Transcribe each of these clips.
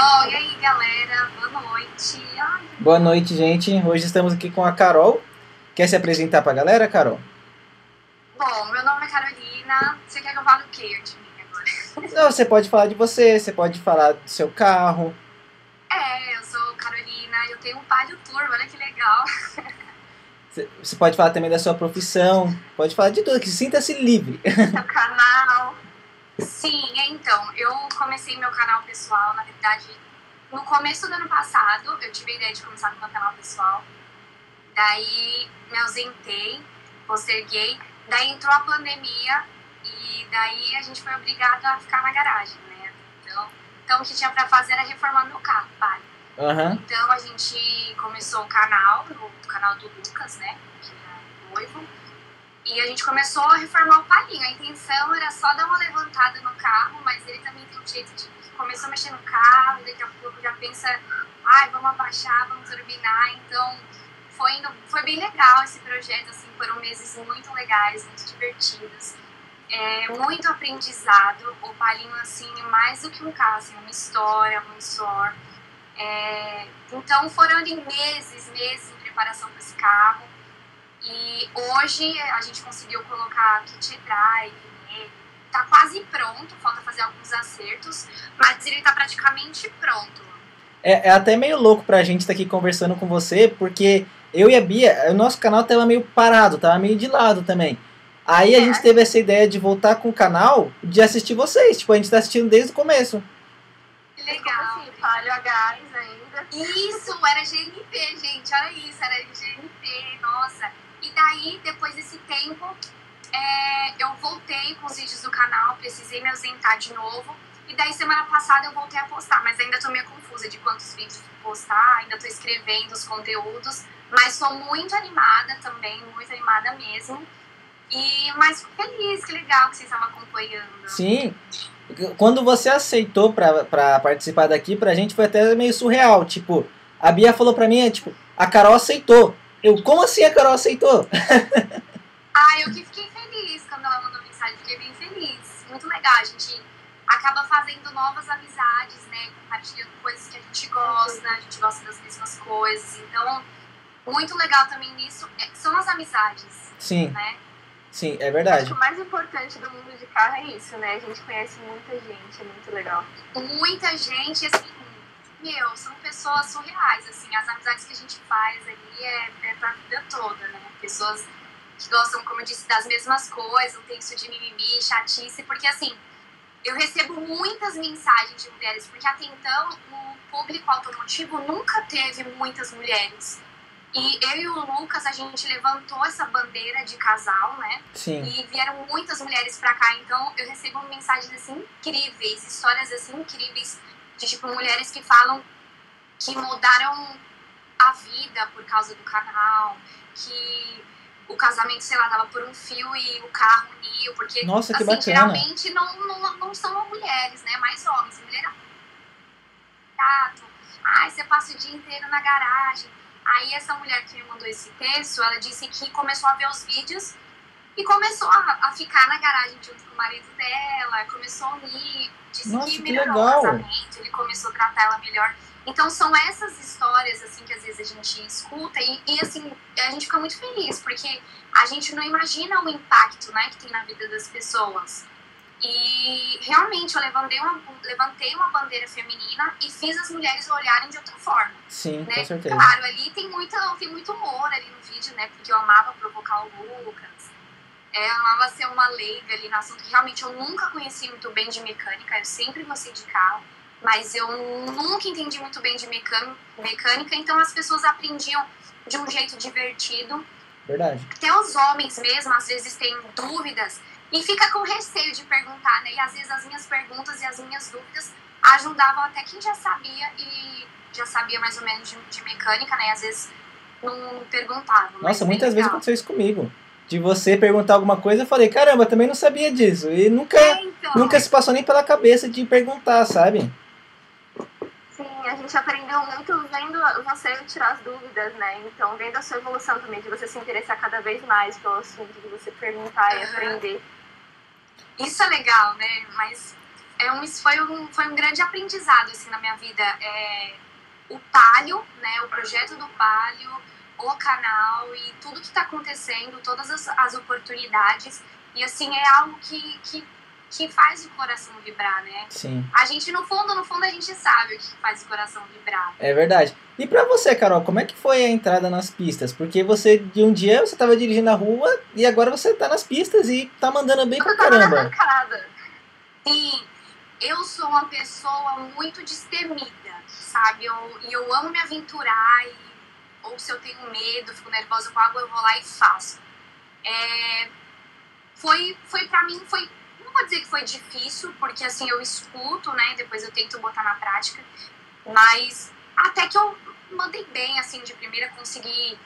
Bom, e aí galera, boa noite. Ai, Boa noite, gente. Hoje estamos aqui com a Carol. Quer se apresentar pra galera, Carol? Bom, meu nome é Carolina. Você quer que eu fale o quê de mim agora? Não, você pode falar de você, você pode falar do seu carro. É, eu sou Carolina, eu tenho um Palio Turbo, olha que legal. Você- pode falar também da sua profissão. Pode falar de tudo, que sinta-se livre. Seu canal. Sim, então, eu comecei meu canal pessoal, na verdade, no começo do ano passado, eu tive a ideia de começar com meu canal pessoal. Daí me ausentei, posterguei, daí entrou a pandemia e daí a gente foi obrigado a ficar na garagem, né? Então, então o que tinha pra fazer era reformar meu carro, pai. Aham. Então a gente começou o canal, no canal do Lucas, né? Que é noivo. E a gente começou a reformar o palinho. A intenção era só dar uma levantada no carro, mas ele também tem um jeito de. Começou a mexer no carro, daqui a pouco já pensa, ai, vamos abaixar, vamos turbinar. Então foi, indo, foi bem legal esse projeto, assim, foram meses muito legais, muito divertidos. É, muito aprendizado. O palinho, assim, mais do que um carro, assim, uma história, um suor. É, então foram ali meses, meses em preparação para esse carro. E hoje a gente conseguiu colocar kit drive nele. Tá quase pronto, falta fazer alguns acertos, mas ele tá praticamente pronto. É, é até meio louco pra gente estar aqui conversando com você, porque eu e a Bia, o nosso canal tava meio parado, tava meio de lado também. Aí a É. gente teve essa ideia de voltar com o canal, de assistir vocês. Tipo, a gente tá assistindo desde o começo. Que legal. Como assim, falho a gás ainda. Isso, era GNP, gente, olha isso, era GNP, nossa. Daí, depois desse tempo, é, eu voltei com os vídeos do canal, precisei me ausentar de novo. E daí, semana passada, eu voltei a postar, mas ainda tô meio confusa de quantos vídeos postar, ainda tô escrevendo os conteúdos. Mas sou muito animada também, muito animada mesmo. E, fico feliz, que legal que vocês estavam acompanhando. Sim. Quando você aceitou pra, pra participar daqui, pra gente foi até meio surreal. Tipo, a Bia falou pra mim, é, tipo, a Carol aceitou. Eu, como assim a Carol aceitou? Ah, eu que fiquei feliz quando ela mandou mensagem, fiquei bem feliz. Muito legal, a gente acaba fazendo novas amizades, né? Compartilhando coisas que a gente gosta, a gente gosta das mesmas coisas. Então, muito legal também nisso é- são as amizades, Sim, né? sim, é Acho verdade. que o mais importante do mundo de carro é isso, né? A gente conhece muita gente, é muito legal. Muita gente, assim, meu, são pessoas surreais, assim, as amizades que a gente faz ali é, é pra vida toda, né? Pessoas que gostam, como eu disse, das mesmas coisas, não tem isso de mimimi, chatice, porque assim, eu recebo muitas mensagens de mulheres, porque até então o público automotivo nunca teve muitas mulheres. E eu e o Lucas, a gente levantou essa bandeira de casal, né? Sim. E vieram muitas mulheres pra cá, então eu recebo mensagens assim incríveis, histórias assim incríveis de tipo mulheres que falam que mudaram a vida por causa do canal, que o casamento, sei lá, tava por um fio e o carro uniu, porque Nossa, que assim, bacana. geralmente não, não, não são mulheres, né? Mais homens. Mulher. Ai, você passa o dia inteiro na garagem. Aí essa mulher que me mandou esse texto, ela disse que começou a ver os vídeos e começou a, a ficar na garagem junto com o marido dela, começou a unir, disse Nossa, que melhorou o casamento, ele começou a tratar ela melhor. Então são essas histórias assim que às vezes a gente escuta e, e, assim, a gente fica muito feliz, porque a gente não imagina o impacto né, que tem na vida das pessoas. E realmente eu levantei uma, levantei uma bandeira feminina e fiz as mulheres olharem de outra forma Sim, né? com certeza. Claro, ali tem muito, tem muito humor ali no vídeo, né? Porque eu amava provocar o Lucas. É, amava ser uma leiga ali no assunto, que realmente eu nunca conheci muito bem de mecânica, eu sempre gostei de carro, mas eu nunca entendi muito bem de mecânica, então as pessoas aprendiam de um jeito divertido. Verdade. Até os homens mesmo, às vezes, têm dúvidas e fica com receio de perguntar, né? E às vezes as minhas perguntas e as minhas dúvidas ajudavam até quem já sabia e já sabia mais ou menos de, de mecânica, né? E às vezes não perguntava. mas Nossa, muitas vezes legal. aconteceu isso comigo. De você perguntar alguma coisa, eu falei, caramba, eu também não sabia disso. E nunca, É, então. nunca se passou nem pela cabeça de perguntar, sabe? Sim, a gente aprendeu muito vendo você tirar as dúvidas, né? Então, vendo a sua evolução também, de você se interessar cada vez mais pelo assunto, de você perguntar e Aham. aprender. Isso é legal, né? Mas é um, foi, um, foi um grande aprendizado assim, na minha vida. É, o Palio, né, o projeto do Palio, o canal e tudo que está acontecendo, todas as, as, oportunidades. E assim, é algo que, que, que faz o coração vibrar, né? Sim. A gente, no fundo, no fundo, a gente sabe o que faz o coração vibrar. É verdade. E para você, Carol, como é que foi a entrada nas pistas? Porque você, de um dia, você estava dirigindo a rua e agora você está nas pistas e tá mandando bem pra caramba. Sim, eu sou uma pessoa muito destemida, sabe? Eu, e eu amo me aventurar e, ou se eu tenho medo, fico nervosa com água, eu vou lá e faço. É, foi, foi para mim, foi, não vou dizer que foi difícil, porque assim, eu escuto, né, depois eu tento botar na prática, mas até que eu mandei bem, assim, de primeira, consegui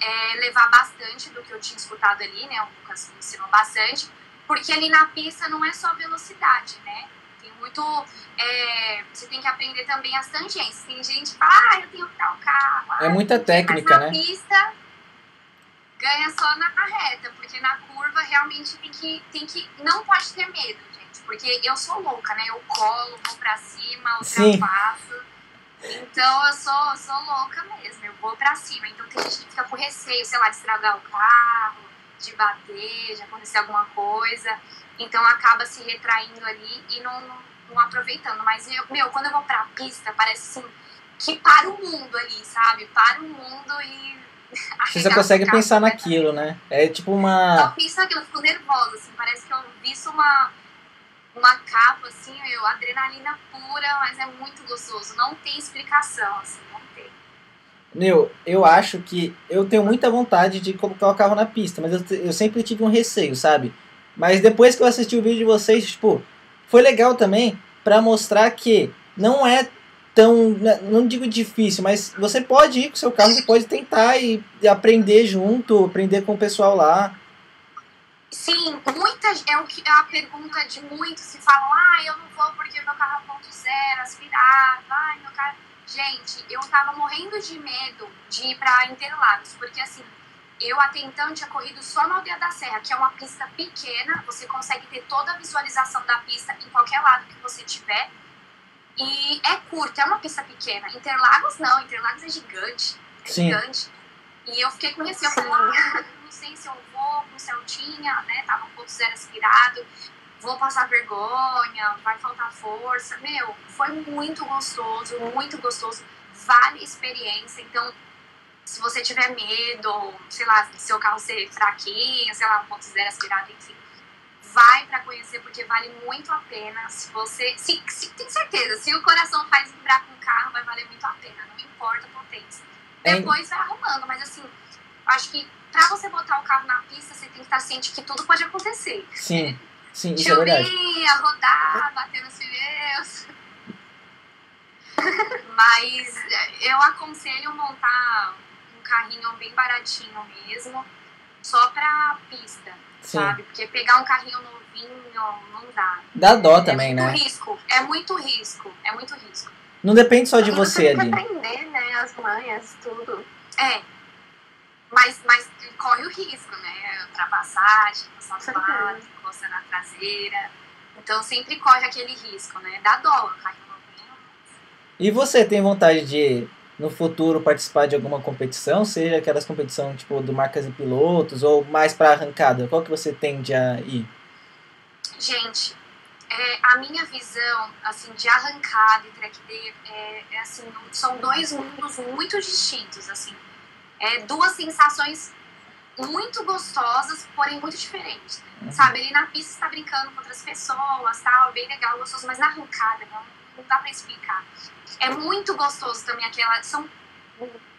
é, levar bastante do que eu tinha escutado ali, né, o Lucas me ensinou bastante, porque ali na pista não é só velocidade, né, muito. É, você tem que aprender também as tangências. Tem gente que fala, ah, eu tenho que dar o carro. É muita técnica, mas na né? pista ganha só na reta, porque na curva realmente tem que, tem que. Não pode ter medo, gente. Porque eu sou louca, né? Eu colo, vou pra cima, ultrapasso. Então eu sou, sou louca mesmo, eu vou pra cima. Então tem gente que fica com receio, sei lá, de estragar o carro, de bater, de acontecer alguma coisa. Então acaba se retraindo ali e não, não aproveitando. Mas, eu, meu, quando eu vou pra pista, parece assim que para o mundo ali, sabe? Para o mundo e. Você consegue pensar naquilo, né? É tipo uma. Eu penso naquilo, eu fico nervosa, assim, parece que eu visto uma, uma capa, assim, eu, adrenalina pura, mas é muito gostoso. Não tem explicação, assim, não tem. Meu, eu acho que eu tenho muita vontade de colocar o carro na pista, mas eu, eu sempre tive um receio, sabe? Mas depois que eu assisti o vídeo de vocês, tipo, foi legal também para mostrar que não é tão, né, não digo difícil, mas você pode ir com seu carro, você pode tentar e, aprender junto, aprender com o pessoal lá. Sim, muita é o que é a pergunta de muitos se falam, ah, eu não vou porque meu carro é ponto zero, aspirado, ai, meu carro. Gente, eu tava morrendo de medo de ir para Interlagos, porque assim, eu até então tinha corrido só na Aldeia da Serra, que é uma pista pequena, você consegue ter toda a visualização da pista em qualquer lado que você tiver. E é curta, é uma pista pequena. Interlagos não, Interlagos é gigante. É Sim. gigante. E eu fiquei com receio, eu falei, ah, não sei se eu vou com o Celtinha, né? Tava um pouco zero aspirado, vou passar vergonha, vai faltar força. Meu, foi muito gostoso, muito gostoso. Vale a experiência. Então, se você tiver medo, sei lá, seu carro ser fraquinho, sei lá, 1.0 aspirado, enfim, vai para conhecer porque vale muito a pena. Se você, se, se, tem certeza, se o coração faz vibrar com o carro, vai valer muito a pena, não importa a potência. É. Depois vai arrumando, mas assim, acho que para você botar o carro na pista, você tem que estar ciente que tudo pode acontecer. Sim, sim, isso Chover, é verdade. rodar, bater nos pneus. mas eu aconselho montar carrinho bem baratinho mesmo, só pra pista, Sim. sabe? Porque pegar um carrinho novinho não dá. Dá dó é também, né? É muito risco, é muito risco, é muito risco. Não depende só de você ali. aprender, né? As manhas, tudo. É. Mas, mas corre o risco, né? Ultrapassagem, passar lado, encostar na traseira. Então sempre corre aquele risco, né? Dá dó, carrinho novinho. E você tem vontade de no futuro participar de alguma competição, seja aquelas competições tipo do marcas e pilotos ou mais para arrancada? Qual que você tende a ir? Gente, é, a minha visão assim de arrancada e track day é, é, assim são dois mundos muito distintos assim, é duas sensações muito gostosas, porém muito diferentes. Uhum. Sabe, ali na pista está brincando com outras pessoas, tal, bem legal, gostoso, mas na arrancada não, não dá para explicar. É muito gostoso também aquela. São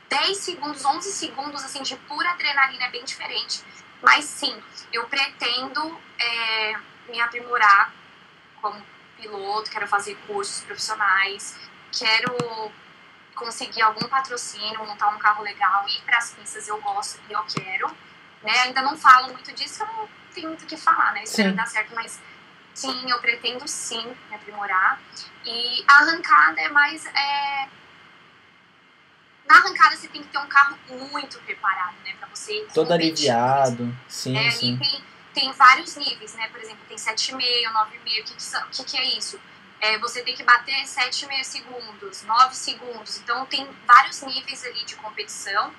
10 segundos, 11 segundos assim, de pura adrenalina, é bem diferente. Mas sim, eu pretendo é, me aprimorar como piloto, quero fazer cursos profissionais, quero conseguir algum patrocínio, montar um carro legal, ir para as pistas, eu gosto e eu quero. Né? Ainda não falo muito disso, eu não tenho muito o que falar, né? Espero dar certo, mas Sim, eu pretendo sim me aprimorar. E a arrancada é mais. É... Na arrancada você tem que ter um carro muito preparado, né? Pra você. Todo aliviado. Sim, é, sim. Tem, tem vários níveis, né? Por exemplo, tem 7,5, 9,5. O que, que, que, que é isso? É, você tem que bater 7,5 segundos, 9 segundos. Então, tem vários níveis ali de competição,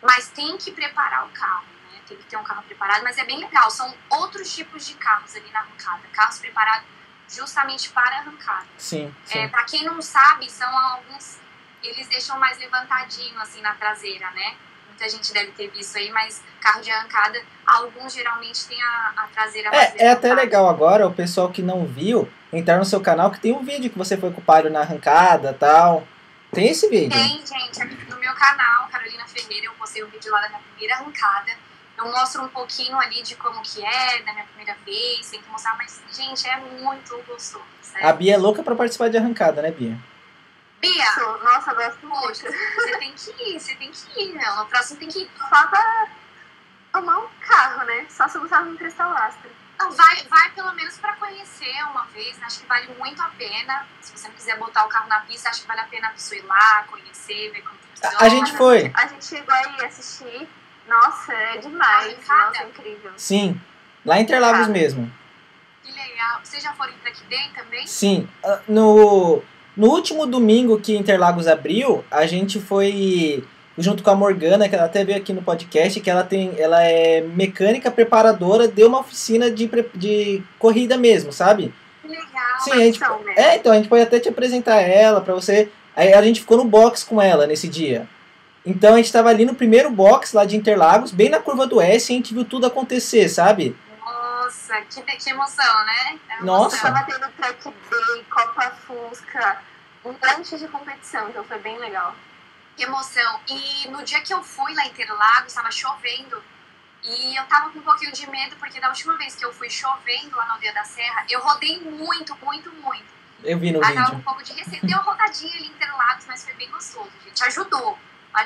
mas tem que preparar o carro? Tem que ter um carro preparado, mas é bem legal. São outros tipos de carros ali na arrancada. Carros preparados justamente para arrancada. Sim. sim. É, para quem não sabe, são alguns. Eles deixam mais levantadinho assim na traseira, né? Muita gente deve ter visto aí, mas carro de arrancada, alguns geralmente tem a, a traseira mais É, é até legal agora, o pessoal que não viu, entrar no seu canal que tem um vídeo que você foi com o Palio na arrancada tal. Tem esse vídeo? Tem, gente. No meu canal, Carolina Ferreira, eu postei um vídeo lá da minha primeira arrancada. Eu mostro um pouquinho ali de como que é, da minha primeira vez, tem que mostrar, mas, gente, é muito gostoso. Sério. A Bia é louca pra participar de arrancada, né, Bia? Bia, Nossa, eu gosto muito. poxa, você tem que ir, você tem que ir, meu. No próximo tem que ir. Só pra tomar um carro, né? Só se você não me emprestar o lastro. Não, vai, vai pelo menos pra conhecer uma vez, né? Acho que vale muito a pena. Se você não quiser botar o carro na pista, acho que vale a pena a pessoa ir lá, conhecer, ver como funciona. A gente foi. A gente chegou aí assistir. Nossa, é demais. Nossa, é incrível. Sim. Lá em Interlagos Ah. mesmo. Que legal. Vocês já foram em Day também? Sim. Ah, No, no último domingo que Interlagos abriu, a gente foi junto com a Morgana, que ela até veio aqui no podcast, que ela tem, ela é mecânica preparadora de uma oficina de, de corrida mesmo, sabe? Que legal. Sim, a gente, Então, né? é, então a gente pode até te apresentar ela pra você. Aí a gente ficou no box com ela nesse dia. Então a gente tava ali no primeiro box lá de Interlagos, bem na curva do S, e a gente viu tudo acontecer, sabe? Nossa, que, que emoção, né? É uma Nossa. emoção. Tava tendo track day, Copa Fusca, um monte de competição, então foi bem legal. Que emoção. E no dia que eu fui lá em Interlagos, estava chovendo. E eu tava com um pouquinho de medo, porque da última vez que eu fui chovendo lá na Aldeia da Serra, eu rodei muito, muito, muito. Eu vi no Aí tava com um vídeo. pouco de receio. Deu uma rodadinha ali em Interlagos, mas foi bem gostoso, gente. Ajudou.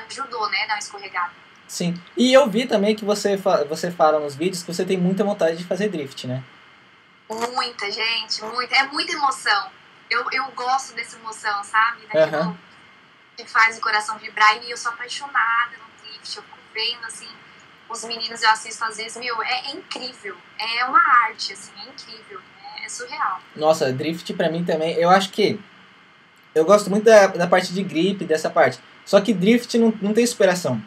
Ajudou, né? Uma escorregada. Sim. E eu vi também que você, você fala nos vídeos que você tem muita vontade de fazer drift, né? Muita, gente, muita. É muita emoção. Eu, eu gosto dessa emoção, sabe? Daquilo Aham. que faz o coração vibrar. E eu sou apaixonada no drift. Eu fico vendo, assim, os meninos eu assisto às vezes. Meu, é, é incrível. É uma arte, assim, é incrível. É, é surreal. Nossa, drift pra mim também, eu acho que. Eu gosto muito da, da parte de grip, dessa parte. Só que drift não, não tem superação.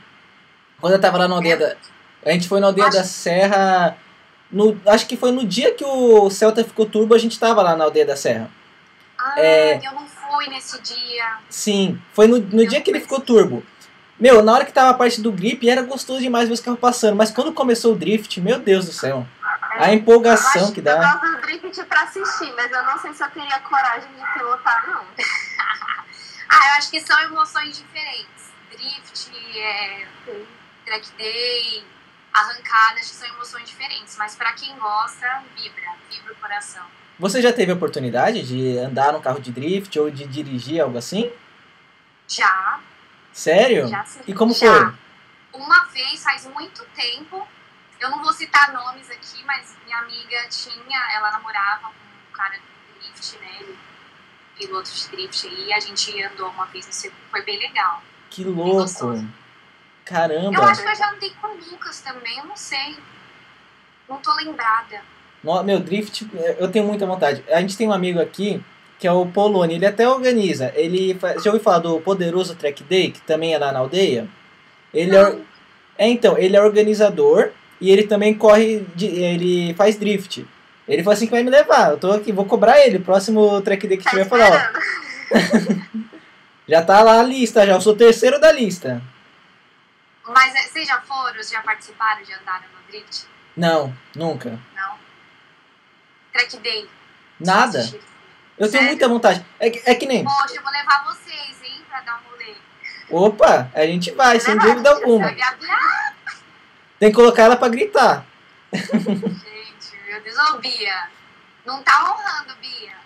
Quando eu tava lá na aldeia da. A gente foi na aldeia da Serra. No, acho que foi no dia que o Celta ficou turbo, a gente tava lá na aldeia da Serra. Ah, É. eu não fui nesse dia. Sim, foi no, no dia que ele ficou turbo. Meu, na hora que tava a parte do grip, era gostoso demais ver os carros passando. Mas quando começou o drift, meu Deus do céu. A Eu empolgação acho- que Eu dá. gosto do drift pra assistir, mas eu não sei se eu teria coragem de pilotar, não. Ah, eu acho que são emoções diferentes. Drift, é, track day, arrancada, acho que são emoções diferentes. Mas pra quem gosta, vibra, vibra o coração. Você já teve a oportunidade de andar num carro de drift ou de dirigir algo assim? Já, Sério? já sim. E como já. foi? Uma vez, faz muito tempo, eu não vou citar nomes aqui, mas minha amiga tinha, ela namorava com um cara do drift, né? ele- Piloto de drift aí, a gente andou uma vez no segundo, foi bem legal. Que louco. Eu Caramba. acho que eu já andei com o Lucas também, eu não sei. Não tô lembrada. No- Meu, drift, eu tenho muita vontade. A gente tem um amigo aqui, que é o Poloni, ele até organiza. Ele fa- Já ouviu falar do Poderoso Track Day, que também é lá na aldeia? Ele é, é, então, ele é organizador e ele também corre, de- ele faz drift. Ele falou assim que vai me levar. Eu tô aqui, vou cobrar ele. Próximo track day que Tá tiver, falar, ó, já tá lá a lista, já. Eu sou o terceiro da lista. Mas é, vocês já foram, já participaram de andar no drift? Não, nunca. Não? Track day. Nada. Eu tenho Sério? muita vontade. É, que- é que nem. Poxa, eu vou levar vocês, hein, pra dar um rolê. Opa, a gente vai, sem dúvida alguma. Tem que colocar ela pra gritar. Gente, Deus, ô Bia. Não tá honrando, Bia.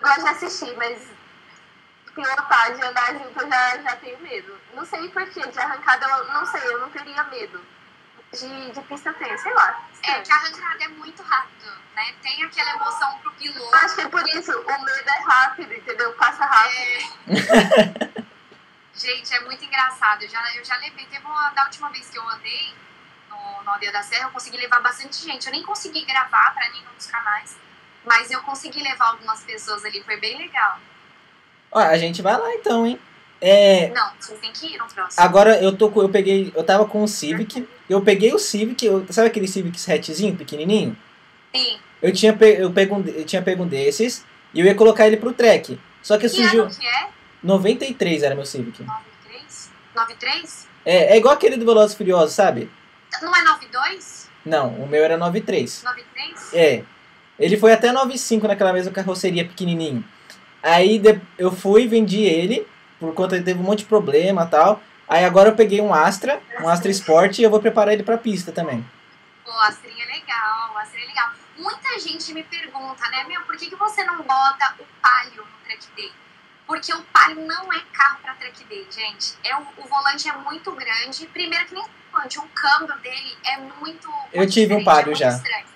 Gosto de assistir, mas pilotar, de andar junto, eu já, já tenho medo. Não sei porquê, de arrancada eu não sei, eu não teria medo. De, de pista eu tenho, sei lá. É que a arrancada é muito rápido, né? Tem aquela emoção pro piloto. Acho que é por isso, o medo é rápido, entendeu? Passa rápido. É. Gente, é muito engraçado. Eu já, eu já levei. Teve uma da última vez que eu andei no no, Aldeia da Serra, eu consegui levar bastante gente. Eu nem consegui gravar para nenhum dos canais, mas eu consegui levar algumas pessoas ali, foi bem legal. Ó, a gente vai lá então, hein? É, Não, vocês têm que ir no próximo. agora eu tô com, eu peguei, eu tava com o Civic, eu peguei o Civic, eu- sabe aquele Civic hatchzinho, pequenininho? Sim. Eu tinha, pe- eu, pego um, eu tinha pego um desses e eu ia colocar ele pro trek. Só que Que surgiu ano que é? 93 era meu Civic. 93? 93? É, é igual aquele do Velozes Furiosos, sabe? Não é 92? Não, o meu era 93. 93? É. Ele foi até 95 naquela mesma carroceria pequenininho. Aí eu fui, vendi ele, por conta de teve um monte de problema e tal. Aí agora eu peguei um Astra, um Astra Sport e eu vou preparar ele pra pista também. Pô, Astrinha é legal, a Astrinha é legal. Muita gente me pergunta, né, meu, por que, que você não bota o Palio no track day? Porque o Palio não é carro pra track day, gente. É, o, o volante é muito grande. Primeiro que nem o volante, o câmbio dele é muito. Eu tive um Palio é já. estranho.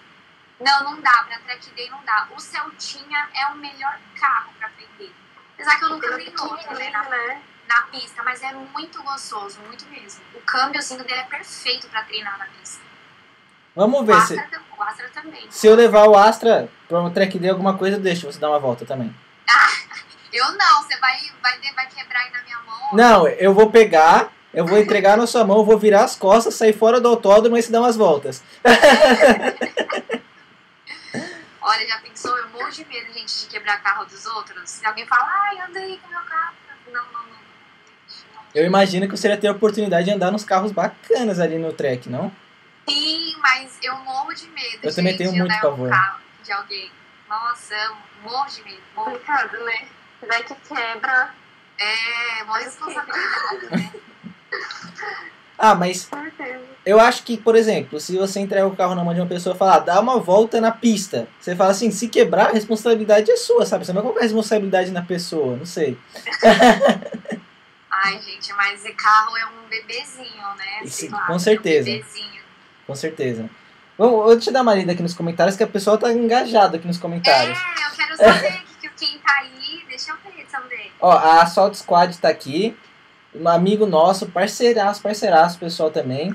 Não, não dá, pra track day não dá. O Celtinha é o melhor carro pra aprender. Apesar que eu nunca andei no outro, né, na, né? na pista, mas é muito gostoso, muito mesmo. O câmbiozinho dele é perfeito pra treinar na pista. Vamos O ver se, Astra, tam- o Astra também. se eu levar o Astra pra um track day alguma coisa, eu deixo você dar uma volta também. Eu não, você vai, vai, vai quebrar aí na minha mão. Não, eu vou pegar, eu vou entregar na sua mão, vou virar as costas, sair fora do autódromo e se dar umas voltas. Olha, já pensou? Eu morro de medo, gente, de quebrar carro dos outros. Se alguém fala, ai, anda aí com meu carro. Não, não, não. Eu imagino que você ia ter a oportunidade de andar nos carros bacanas ali no track, não? Sim, mas eu morro de medo. Eu também gente, tenho de muito pavor. carro de alguém. Nossa, eu morro de medo. Morro. Complicado, né? Vai que quebra. É, mó responsabilidade, né? Ah, mas Com certeza. eu acho que, por exemplo, se você entrega o carro na mão de uma pessoa e falar, ah, dá uma volta na pista, você fala assim, se quebrar, a responsabilidade é sua, sabe? Você não vai colocar a responsabilidade na pessoa, não sei. Ai, gente, mas esse carro é um bebezinho, né? Lá, com certeza. É um bebezinho. Com certeza. Vamos, eu dar uma lida aqui nos comentários, que a pessoa tá engajado aqui nos comentários. É, eu quero saber quem tá aí. Deixa eu ver também. Ó, a Assault Squad tá aqui. Um amigo nosso, parceiraço, parceiraço, pessoal também.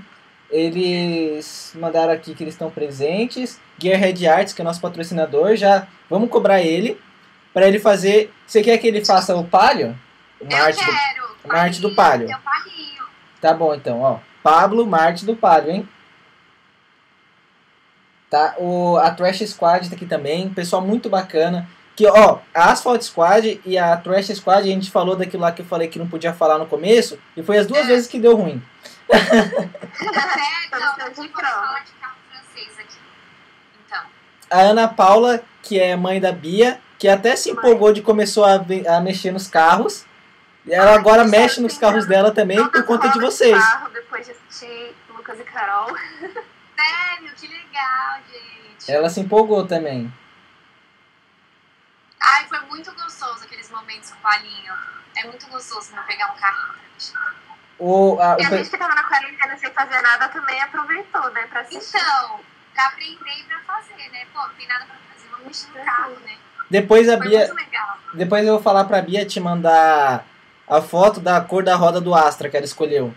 Eles mandaram aqui que eles estão presentes. Gearhead Arts, que é nosso patrocinador, já vamos cobrar ele para ele fazer. Você quer que ele faça o palio? Uma eu arte do- quero. uma arte do palio. Tá bom então, ó. Pablo Marte do Palio, hein? Tá, o, a Trash Squad tá aqui também, pessoal muito bacana. Que, ó, a Asphalt Squad e a Trash Squad, a gente falou daquilo lá que eu falei que não podia falar no começo, e foi as duas É. vezes que deu ruim. É, de carro francês aqui. Então, A Ana Paula, que é mãe da Bia, que até se empolgou de começou a, a mexer nos carros. E ela agora Ai, mexe nos carros dela também por conta de vocês. carro depois de assistir Lucas e Carol. sério, que legal, gente. Ela se empolgou também. Muito gostoso aqueles momentos com o palinho. É muito gostoso né, pegar um carrinho pra mexer. O, a- E a gente que tava na quarentena sem fazer nada também aproveitou, né? Pra assistir. Então, pra aprender e pra fazer, né? Pô, não tem nada pra fazer, vamos mexer no carro, né? depois a Foi Bia. muito legal. Depois eu vou falar pra Bia te mandar a foto da cor da roda do Astra que ela escolheu.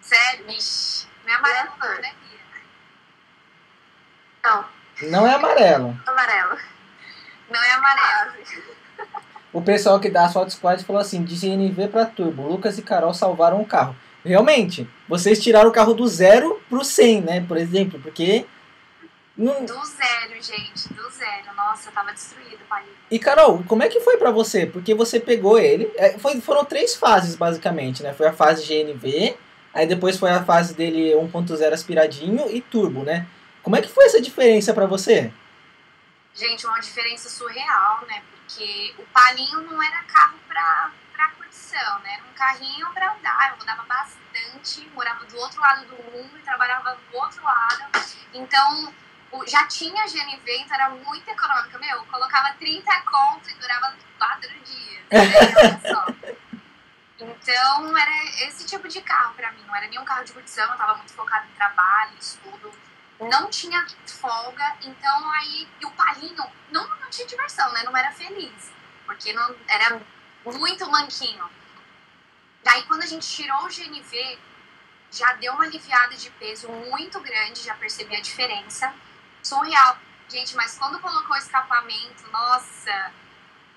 Sério, Ixi, não é amarelo não, Essa. né, Bia? Não, Não é amarelo. amarelo. Não é amarelo. O pessoal que dá Asphalt Squad falou assim: de GNV pra Turbo, Lucas e Carol salvaram o carro. Realmente, vocês tiraram o carro do zero pro 100, né? Por exemplo, porque. Não... Do zero, gente, do zero. Nossa, tava destruído o palinho. E Carol, como é que foi pra você? Porque você pegou ele. é, foi- foram três fases, basicamente, né? Foi a fase GNV, aí depois foi a fase dele 1.0 aspiradinho e turbo, né? Como é que foi essa diferença pra você? Gente, uma diferença surreal, né? Porque o palinho não era carro pra, pra curtição, né? Era um carrinho pra andar. Eu rodava bastante, morava do outro lado do mundo e trabalhava do outro lado. Então, já tinha GNV, então era muito econômico. Meu, eu colocava 30 conto e durava 4 dias. né? Então, era esse tipo de carro pra mim. Não era nenhum carro de curtição, eu tava muito focada em trabalho, estudo. Não tinha folga, então aí e o palinho não, não tinha diversão, né? Não era feliz, porque não era muito manquinho. Daí quando a gente tirou o GNV, já deu uma aliviada de peso muito grande, já percebi a diferença. Surreal. Gente, mas quando colocou o escapamento, nossa,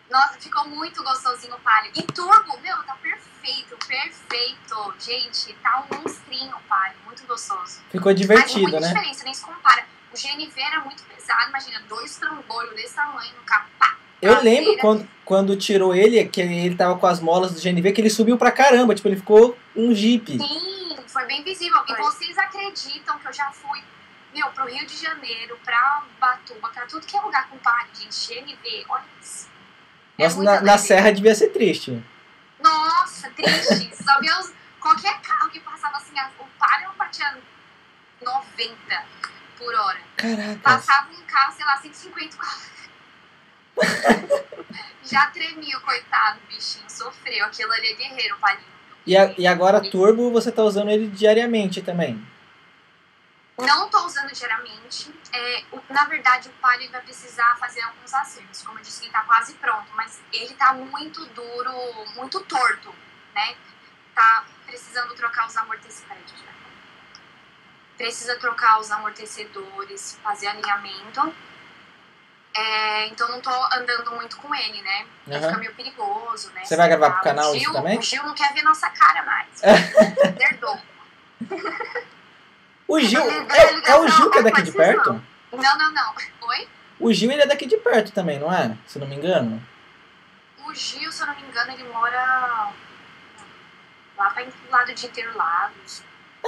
nossa, ficou muito gostosinho o palio. E turbo, meu, tá perfeito, perfeito. Gente, tá um monstrinho o palio, muito gostoso. Ficou divertido, Mas muita né? diferença, nem se compara. O GNV era muito pesado, imagina, dois trambolhos desse tamanho no carro, pá. Eu lembro quando, quando tirou ele, que ele tava com as molas do GNV, que ele subiu pra caramba, tipo, ele ficou um jeep. Sim, foi bem visível. E Foi. vocês acreditam que eu já fui, meu, pro Rio de Janeiro, pra Batuba, pra tudo que é lugar com palio, gente, GNV, olha isso. É Nossa, muita na, na serra devia ser triste. Nossa, triste. Só via os, qualquer carro que passava assim, o palio batia 90 por hora. Caraca. Passava um carro, sei lá, 150 Já tremia o coitado, bichinho, sofreu. Aquilo ali é guerreiro, o palhinho. E, a- e agora turbo, você tá usando ele diariamente também. Não tô usando diariamente. É, o- na verdade, o palio vai precisar fazer alguns acertos. Como eu disse, ele tá quase pronto, mas ele tá muito duro, muito torto, né? Tá precisando trocar os amortecedores. Precisa trocar os amortecedores, fazer alinhamento. É, então não tô andando muito com ele, né? Aham. Fica meio perigoso, né? Você vai gravar pro O canal Gil, também? O Gil não quer ver nossa cara mais. Perdoa. O Gil, é, é o Gil que é daqui de perto? Não, não, não. Oi? O Gil, ele é daqui de perto também, não é? Se não me engano. O Gil, se eu não me engano, ele mora lá para o lado de Interlagos.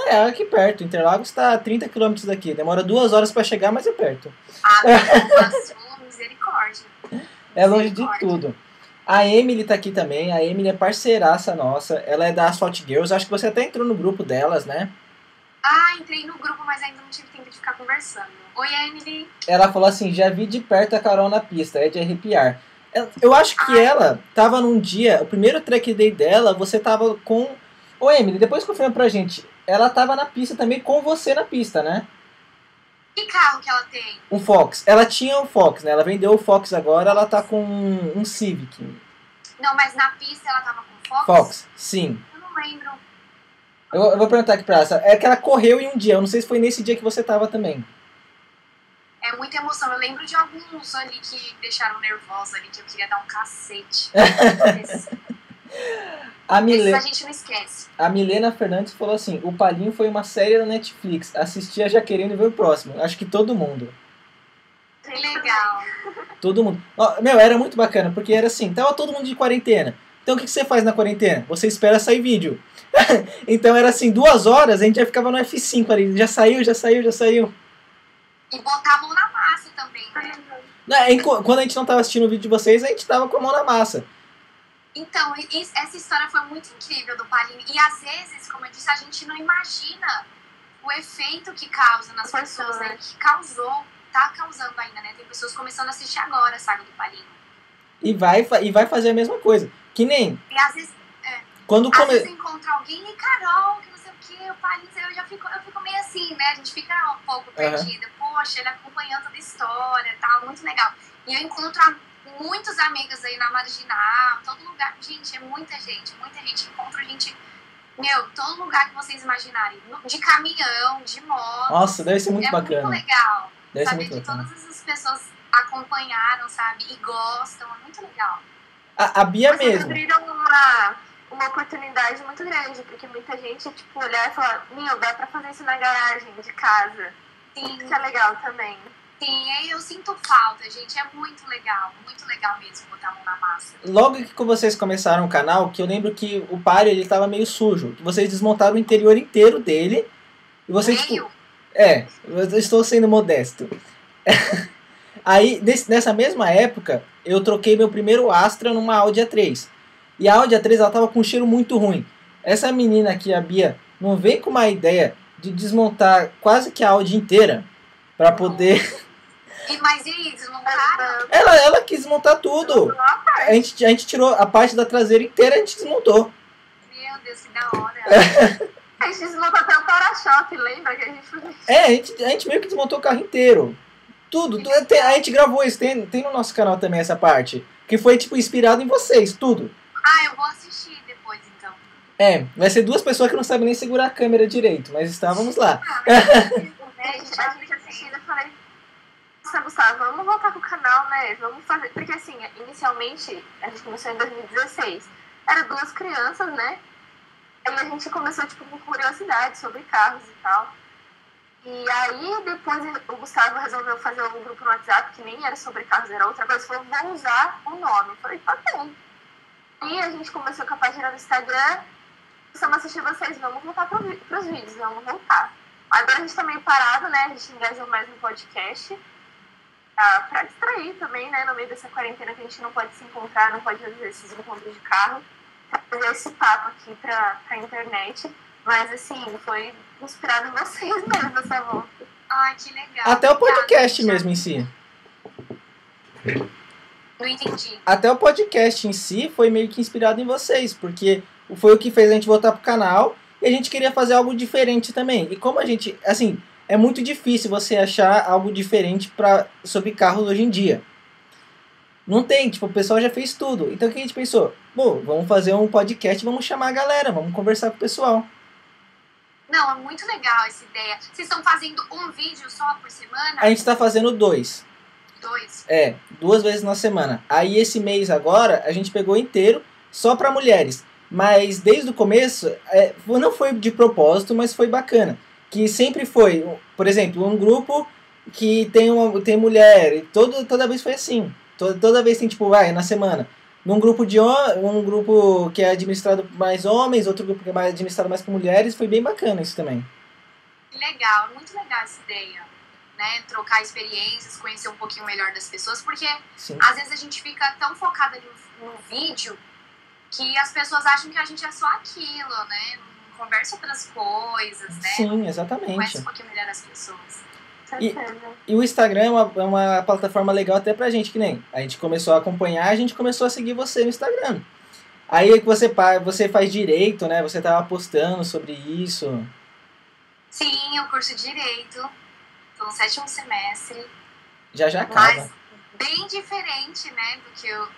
É, aqui perto. Interlagos tá a 30 km daqui. Demora duas horas pra chegar, mas é perto. Ah, não, sua misericórdia. É longe de tudo. A Emily tá aqui também. A Emily é parceiraça nossa. Ela é da Asphalt Girls. Acho que você até entrou no grupo delas, né? Ah, entrei no grupo, mas ainda não tive tempo de ficar conversando. Oi, Emily. Ela falou assim: já vi de perto a Carol na pista, é de arrepiar. Eu- acho que Ai. ela tava num dia, o primeiro track day dela, você tava com. Ô Emily, depois confirma pra gente. Ela tava na pista também com você na pista, né? Que carro que ela tem? Um Fox. Ela tinha o Fox, né? Ela vendeu o Fox agora, ela tá com um Civic. Não, mas na pista ela tava com Fox? Fox, sim. Eu não lembro. Eu, eu vou perguntar aqui pra ela. É que ela correu em um dia. Eu não sei se foi nesse dia que você tava também. É muita emoção. Eu lembro de alguns ali que deixaram nervosa ali, que eu queria dar um cacete. A, esse Mile, a gente não esquece. a Milena Fernandes falou assim: o Palinho foi uma série da Netflix. Assistia já querendo ver o próximo. Acho que todo mundo. Que legal. Todo mundo. Ó, meu, era muito bacana, porque era assim, tava todo mundo de quarentena. Então o que que você faz na quarentena? Você espera sair vídeo. então era assim, duas horas, a gente já ficava no F5 ali. Já saiu, já saiu, já saiu. E botar a mão na massa também, né? Né, enqu- Quando a gente não tava assistindo o vídeo de vocês, a gente tava com a mão na massa. Então, essa história foi muito incrível do Palinho. E às vezes, como eu disse, a gente não imagina o efeito que causa nas pessoas, né? né? Que causou, tá causando ainda, né? Tem pessoas começando a assistir agora a saga do Palinho. E vai, e vai fazer a mesma coisa. Que nem E às vezes, quando às come... vezes encontra alguém, e Carol, que não sei o que, o Palinho, eu já fico, eu fico meio assim, né? A gente fica um pouco perdida. Poxa, ele acompanhando toda a história tal, muito legal. E eu encontro muitos amigos aí na Marginal, todo lugar. Gente, é muita gente, muita gente. Encontro gente, meu, todo lugar que vocês imaginarem. De caminhão, de moto. Nossa, deve ser muito é bacana. muito legal. Deve ser saber que bacana. todas essas pessoas acompanharam, sabe? E gostam. É muito legal. A, a Bia Vocês mesmo. abriram uma, uma oportunidade muito grande, porque muita gente, tipo, olhar e falar, meu, dá pra fazer isso na garagem de casa. Sim. Isso é legal também. Sim, aí eu sinto falta, gente. É muito legal, muito legal mesmo botar a mão na massa. Logo que vocês começaram o canal, que eu lembro que o Palio ele tava meio sujo. que Vocês desmontaram o interior inteiro dele. E vocês, tipo, Meio, É, eu estou sendo modesto. Aí, nessa mesma época, eu troquei meu primeiro Astra numa Audi A3. E a Audi A3 ela tava com um cheiro muito ruim. Essa menina aqui, a Bia, não vem com uma ideia de desmontar quase que a Audi inteira para poder. E, mas e desmontaram? Ela, ela quis desmontar tudo. A gente, a gente tirou a parte da traseira inteira, a gente desmontou. Meu Deus, que da hora. A gente desmontou até o para-choque, lembra que a gente fez É, a gente, a gente meio que desmontou o carro inteiro. Tudo. tu- tem- a gente gravou isso, tem, tem no nosso canal também essa parte. Que foi, tipo, inspirado em vocês, tudo. Ah, eu vou assistir depois, então. É, vai ser duas pessoas que não sabem nem segurar a câmera direito, mas estávamos lá. Ah, a gente, a gente assistindo, eu falei, nossa, Gustavo, vamos voltar pro canal, né? Vamos fazer. Porque assim, inicialmente, a gente começou em 2016. Eram duas crianças, né? Aí a gente começou, tipo, com curiosidade sobre carros e tal. E aí, depois, o Gustavo resolveu fazer um grupo no WhatsApp, que nem era sobre carros, era outra coisa. Falou, vou usar o nome. Eu falei, tá bom. E a gente começou com a página no Instagram. A assistir vocês, vamos voltar para os vídeos, vamos voltar. Agora a gente tá meio parado, né? A gente engajou mais no podcast. Ah, para distrair também, né? No meio dessa quarentena que a gente não pode se encontrar, não pode fazer esses encontros de carro. Fazer esse papo aqui para a internet. Mas assim, foi inspirado em vocês mesmo essa volta. Ai, que legal. Até o podcast Obrigada, mesmo em si. Não entendi. Até o podcast em si foi meio que inspirado em vocês, porque foi o que fez a gente voltar pro canal e a gente queria fazer algo diferente também. E como a gente, assim, é muito difícil você achar algo diferente pra, sobre carros hoje em dia. Não tem, tipo, o pessoal já fez tudo. Então o que a gente pensou? Pô, vamos fazer um podcast, vamos chamar a galera, vamos conversar com o pessoal. Não, é muito legal essa ideia. Vocês estão fazendo um vídeo só por semana? A gente está fazendo dois. Dois? É, duas vezes na semana. Aí esse mês agora a gente pegou inteiro só para mulheres. Mas desde o começo, é, não foi de propósito, mas foi bacana. Que sempre foi, por exemplo, um grupo que tem, uma, tem mulher. E todo, toda vez foi assim. Toda, toda vez tem, tipo, vai, na semana. Num grupo de um grupo que é administrado mais homens, outro grupo que é mais administrado mais por mulheres, foi bem bacana isso também. Legal, muito legal essa ideia né, trocar experiências, conhecer um pouquinho melhor das pessoas, porque Sim. às vezes a gente fica tão focada no, no, vídeo que as pessoas acham que a gente é só aquilo, né? Não conversa outras coisas, né? Sim, exatamente. Conhece um pouquinho melhor as pessoas. E, e, o Instagram é uma, é uma plataforma legal até pra gente, que nem a gente começou a acompanhar, a gente começou a seguir você no Instagram. Aí que você, você faz direito, né? Você tava postando sobre isso. Sim, o curso direito tô no sétimo semestre. Já já acaba. Mas bem diferente, né, do que eu,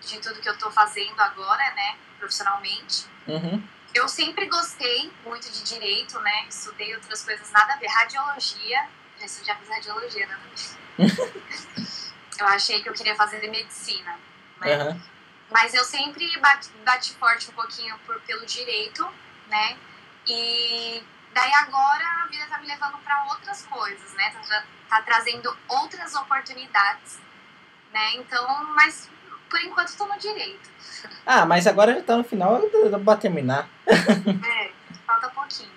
de tudo que eu tô fazendo agora, né, profissionalmente. Uhum. Eu sempre gostei muito de direito, né, estudei outras coisas nada a ver, radiologia, eu já fiz radiologia, né? eu achei que eu queria fazer medicina, né. Uhum. Mas eu sempre bati, bati forte um pouquinho por, pelo direito, né, e Daí agora a vida tá me levando para outras coisas, né? Tá, tá, trazendo outras oportunidades, né? Então, mas por enquanto tô no direito. Ah, mas agora já tá no final, dá pra terminar. é, falta pouquinho.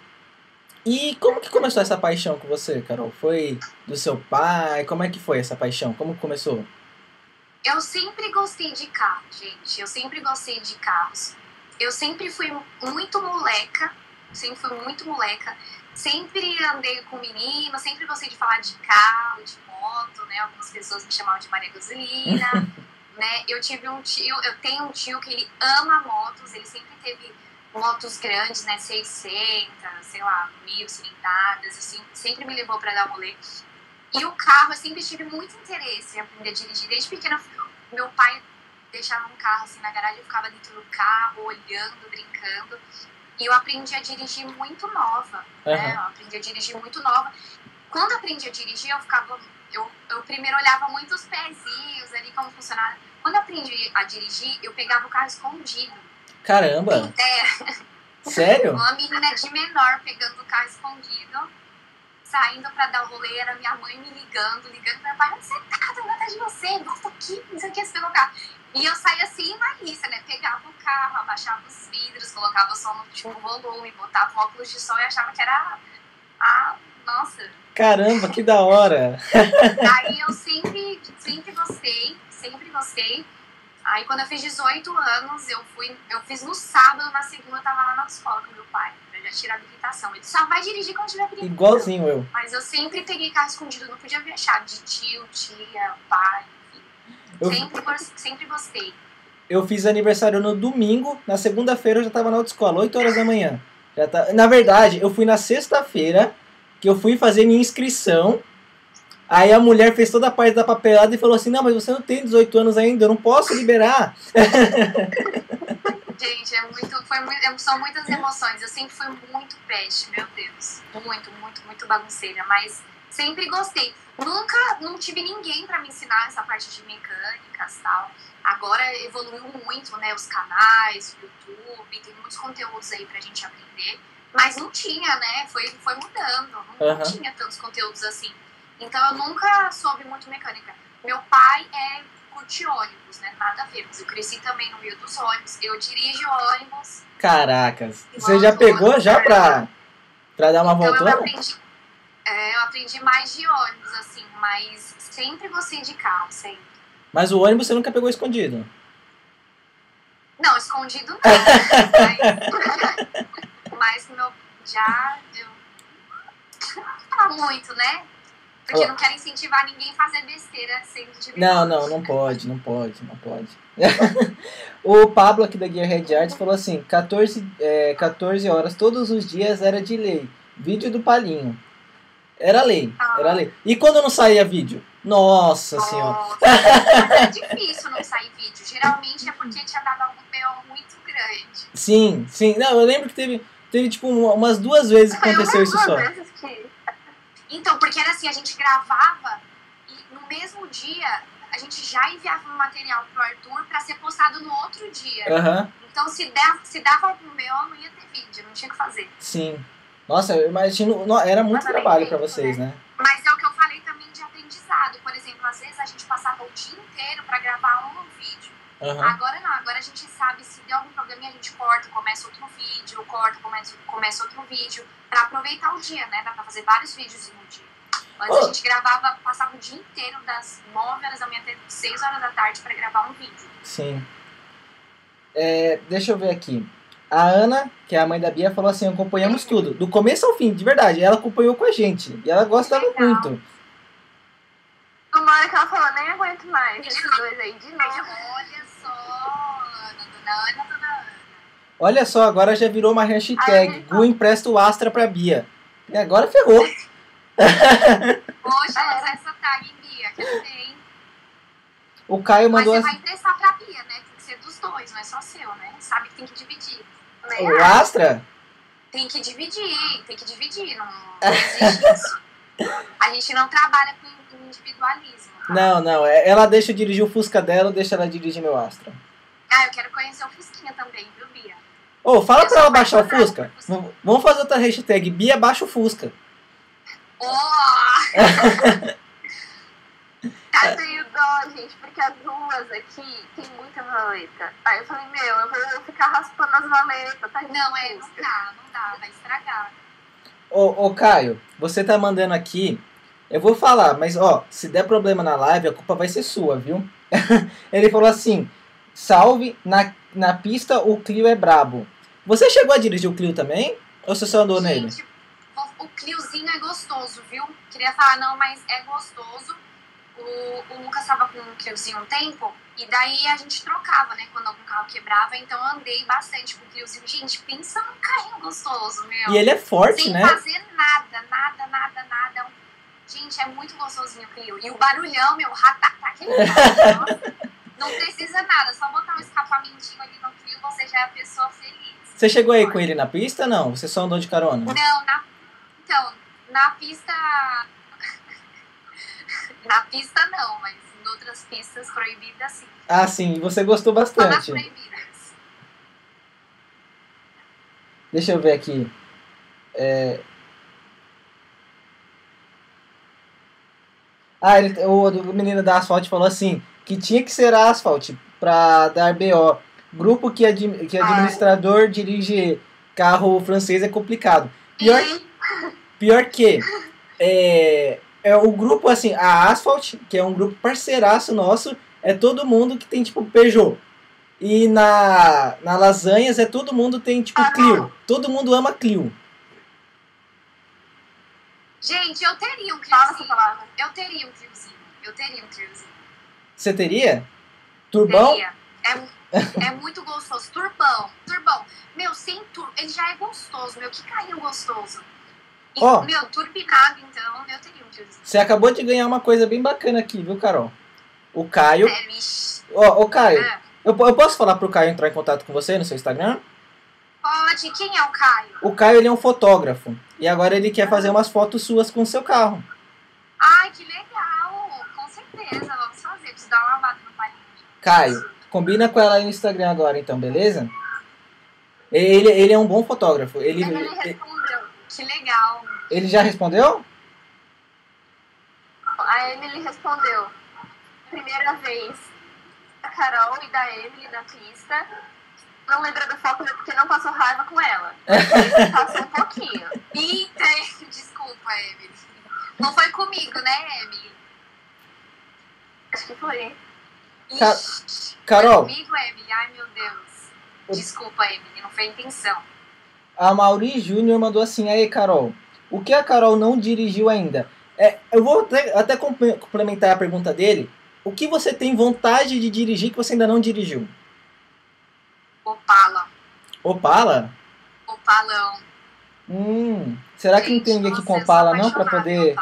E como que começou essa paixão com você, Carol? Foi do seu pai? Como é que foi essa paixão? Como começou? Eu sempre gostei de carro, gente. Eu sempre gostei de carros. Eu sempre fui muito moleca sempre fui muito moleca, sempre andei com menino, sempre gostei de falar de carro, de moto, né? Algumas pessoas me chamavam de Maria Gasolina, né? Eu tive um tio, eu tenho um tio que ele ama motos, ele sempre teve motos grandes, né? 600, sei lá, mil cilindradas, assim, sempre me levou para dar rolê. E o carro, eu sempre tive muito interesse em aprender a dirigir. Desde pequena, meu pai deixava um carro assim na garagem, eu ficava dentro do carro, olhando, brincando. E eu aprendi a dirigir muito nova, uhum. né? Eu aprendi a dirigir muito nova. Quando eu aprendi a dirigir, eu ficava... Eu, eu primeiro olhava muito os pezinhos ali, como funcionava. Quando eu aprendi a dirigir, eu pegava o carro escondido. Caramba! É. Sério? Uma menina de menor pegando o carro escondido, saindo pra dar o rolê, era minha mãe me ligando, ligando pra meu pai, onde você tá? Tô atrás de você, volta aqui, não sei o que, você pegou o carro. E eu saía assim, Marissa, né? Pegava o carro, abaixava os vidros, colocava o som no tipo, volume, botava um óculos de sol e achava que era a. Nossa! Caramba, que da hora! Aí eu sempre, sempre gostei, sempre gostei. Aí quando eu fiz 18 anos, eu fui, eu fiz no sábado, na segunda eu tava lá na escola com meu pai, pra já tirar a habilitação. Ele só vai dirigir quando tiver habilitação. Igualzinho eu. Mas eu sempre peguei carro escondido, não podia ver chave de tio, tia, pai, eu, sempre, sempre gostei. Eu fiz aniversário no domingo, na segunda-feira eu já estava na autoescola, 8 horas da manhã. Já tá, na verdade, eu fui na sexta-feira, que eu fui fazer minha inscrição. Aí a mulher fez toda a parte da papelada e falou assim: Não, mas você não tem 18 anos ainda, eu não posso liberar. Gente, é muito, foi mui- são muitas emoções. Eu sempre fui muito peste, meu Deus. Muito, muito, muito bagunceira. Mas sempre gostei. Nunca, não tive ninguém pra me ensinar essa parte de mecânicas e tal. Agora evoluiu muito, né? Os canais, o YouTube, tem muitos conteúdos aí pra gente aprender. Mas não tinha, né? Foi, foi mudando. Não, Aham. não tinha tantos conteúdos assim. Então eu nunca soube muito mecânica. Meu pai é curte ônibus, né? Nada a ver. Mas eu cresci também no meio dos ônibus. Eu dirijo ônibus. Caracas. Você já pegou já pra, pra dar uma então eu voltona? aprendi, é, eu aprendi mais de ônibus, assim, mas sempre gostei de carro, sempre. Mas o ônibus você nunca pegou escondido. Não, escondido não. mas, mas meu, já eu fala muito, né? Porque Ó. não quero incentivar ninguém a fazer besteira sendo de Não, não, não pode, não pode, não pode. o Pablo aqui da Guia Red Arts falou assim, 14, é, 14 horas todos os dias era de lei. Vídeo do Palinho. Era lei, era lei. E quando não saía vídeo? Nossa senhora. Nossa, mas é difícil não sair vídeo. Geralmente é porque tinha dado algum BO muito grande. Sim, sim. Não, eu lembro que teve, teve tipo uma- umas duas vezes que aconteceu isso só. que Então, porque era assim, a gente gravava e no mesmo dia a gente já enviava o material pro Arthur pra ser postado no outro dia. Aham, Então, se, der, se dava algum BO, não ia ter vídeo, não tinha o que fazer. sim. Nossa, eu imagino. no- Era muito Mas trabalho tempo, vocês, né? Mas é o que eu falei também de aprendizado. Por exemplo, às vezes a gente passava o dia inteiro pra gravar um vídeo. Aham. Agora não, agora a gente sabe se deu algum probleminha, a gente corta, começa outro vídeo, corta, começa, começa outro vídeo, pra aproveitar o dia, né? Dá pra fazer vários vídeos no dia. Antes Oh. a gente gravava, passava o dia inteiro das 9 horas da manhã até 6 horas da tarde pra gravar um vídeo. Sim. É, deixa eu ver aqui. A Ana, que é a mãe da Bia, falou assim: acompanhamos tudo, do começo ao fim, de verdade. Ela acompanhou com a gente. E ela gostava Legal. muito. uma hora que ela falou, nem aguento mais esses dois aí de novo. Olha Ana, Ana. Olha só, agora já virou uma hashtag. Gu empresta o Astra pra Bia. E agora ferrou. Poxa, É. usa essa tag, hein, Bia, que eu tenho. O Caio Mas mandou você assim. vai emprestar pra Bia, né? Tem que ser dos dois, não é só seu, né? Sabe que tem que dividir. Né? O Astra? Tem que dividir, tem que dividir, não, não existe isso. A gente não trabalha com individualismo. tá? Não, não. é- Ela deixa eu dirigir o Fusca dela, deixa ela dirigir meu Astra. Ah, eu quero conhecer o Fusquinha também, viu, Bia? Ô, fala Eu pra ela baixar o Fusca. Fusca. Vamos fazer outra hashtag. Bia baixa o Fusca. Oh! Eu tenho dó, gente, porque as ruas aqui tem muita valeta. Aí eu falei, meu, eu vou ficar raspando as valetas, tá? Não, é, não dá, não dá, vai estragar. Ô, ô, Caio, você tá mandando aqui. Eu vou falar, mas ó, se der problema na live, a culpa vai ser sua, viu? Ele falou assim: salve, na, na pista o Clio é brabo. Você chegou a dirigir o Clio também? Ou você só andou nele? Gente, o, o Cliozinho é gostoso, viu? Queria falar, não, mas é gostoso. O, o Lucas tava com um Cliozinho um tempo, e daí a gente trocava, né? Quando algum carro quebrava, então eu andei bastante com o Cliozinho. Gente, pensa num carrinho gostoso, meu. E ele é forte, Sem né? fazer nada, nada, nada, nada. Gente, é muito gostosinho o Clio. E o barulhão, meu, ratatá, aquele barulho, nossa, não precisa nada, só botar um escapamentinho ali no Clio, você já é a pessoa feliz. Você chegou aí com ele na pista? Não, você só andou de carona. Não, na, então, na pista. na pista não, mas em outras pistas proibidas sim. Ah, sim, você gostou Só nas bastante. proibidas. Deixa eu ver aqui. É... Ah, ele, o, o menino da Asphalt falou assim, que tinha que ser Asphalt pra dar BO. Grupo que, admi- que administrador dirige carro francês é complicado. Pior, pior que é, é o grupo assim, a Asphalt, que é um grupo parceiraço nosso, é todo mundo que tem tipo Peugeot. E na, na Lasanhas é todo mundo tem tipo Ah, Clio. Todo mundo ama Clio. Gente, eu teria um Cliozinho. Eu teria um Cliozinho. Eu teria um Cliozinho. Você teria? Turbão? Teria. É, é muito gostoso. Turbão, turbão. Meu, sem turbo. Ele já é gostoso, meu. Que carrinho gostoso. E, Ó. Meu, turbinado, então, eu teria um Cliozinho. Você acabou de ganhar uma coisa bem bacana aqui, viu, Carol? O Caio. Ixi. Ó, ô Caio, É, eu, eu posso falar pro Caio entrar em contato com você no seu Instagram? Pode. Quem é o Caio? O Caio ele é um fotógrafo. E agora ele quer fazer umas fotos suas com o seu carro. Ai, que legal. Com certeza, vamos fazer. Preciso dar uma lavada no palhinho. Caio, combina com ela aí no Instagram agora então, beleza? Ele, ele é um bom fotógrafo. Ele, Ele respondeu. Que legal. ele já respondeu? A Emily respondeu. Primeira vez da Carol e da Emily na pista. Não lembra do foco porque não passou raiva com ela. Passou um pouquinho. Eita, desculpa, Emily. Não foi comigo, né, Emily? Acho que foi. Ca- Ixi, Carol. Comigo, Emily? Ai, meu Deus. Desculpa, Emily. Não foi intenção. A Mauri Júnior mandou assim, aí Carol, o que a Carol não dirigiu ainda? É, eu vou até, até comple- complementar a pergunta dele. O que você tem vontade de dirigir que você ainda não dirigiu? Opala. Opala? Opalão. Hum, será que não tem ninguém aqui Nossa, com Opala não para poder...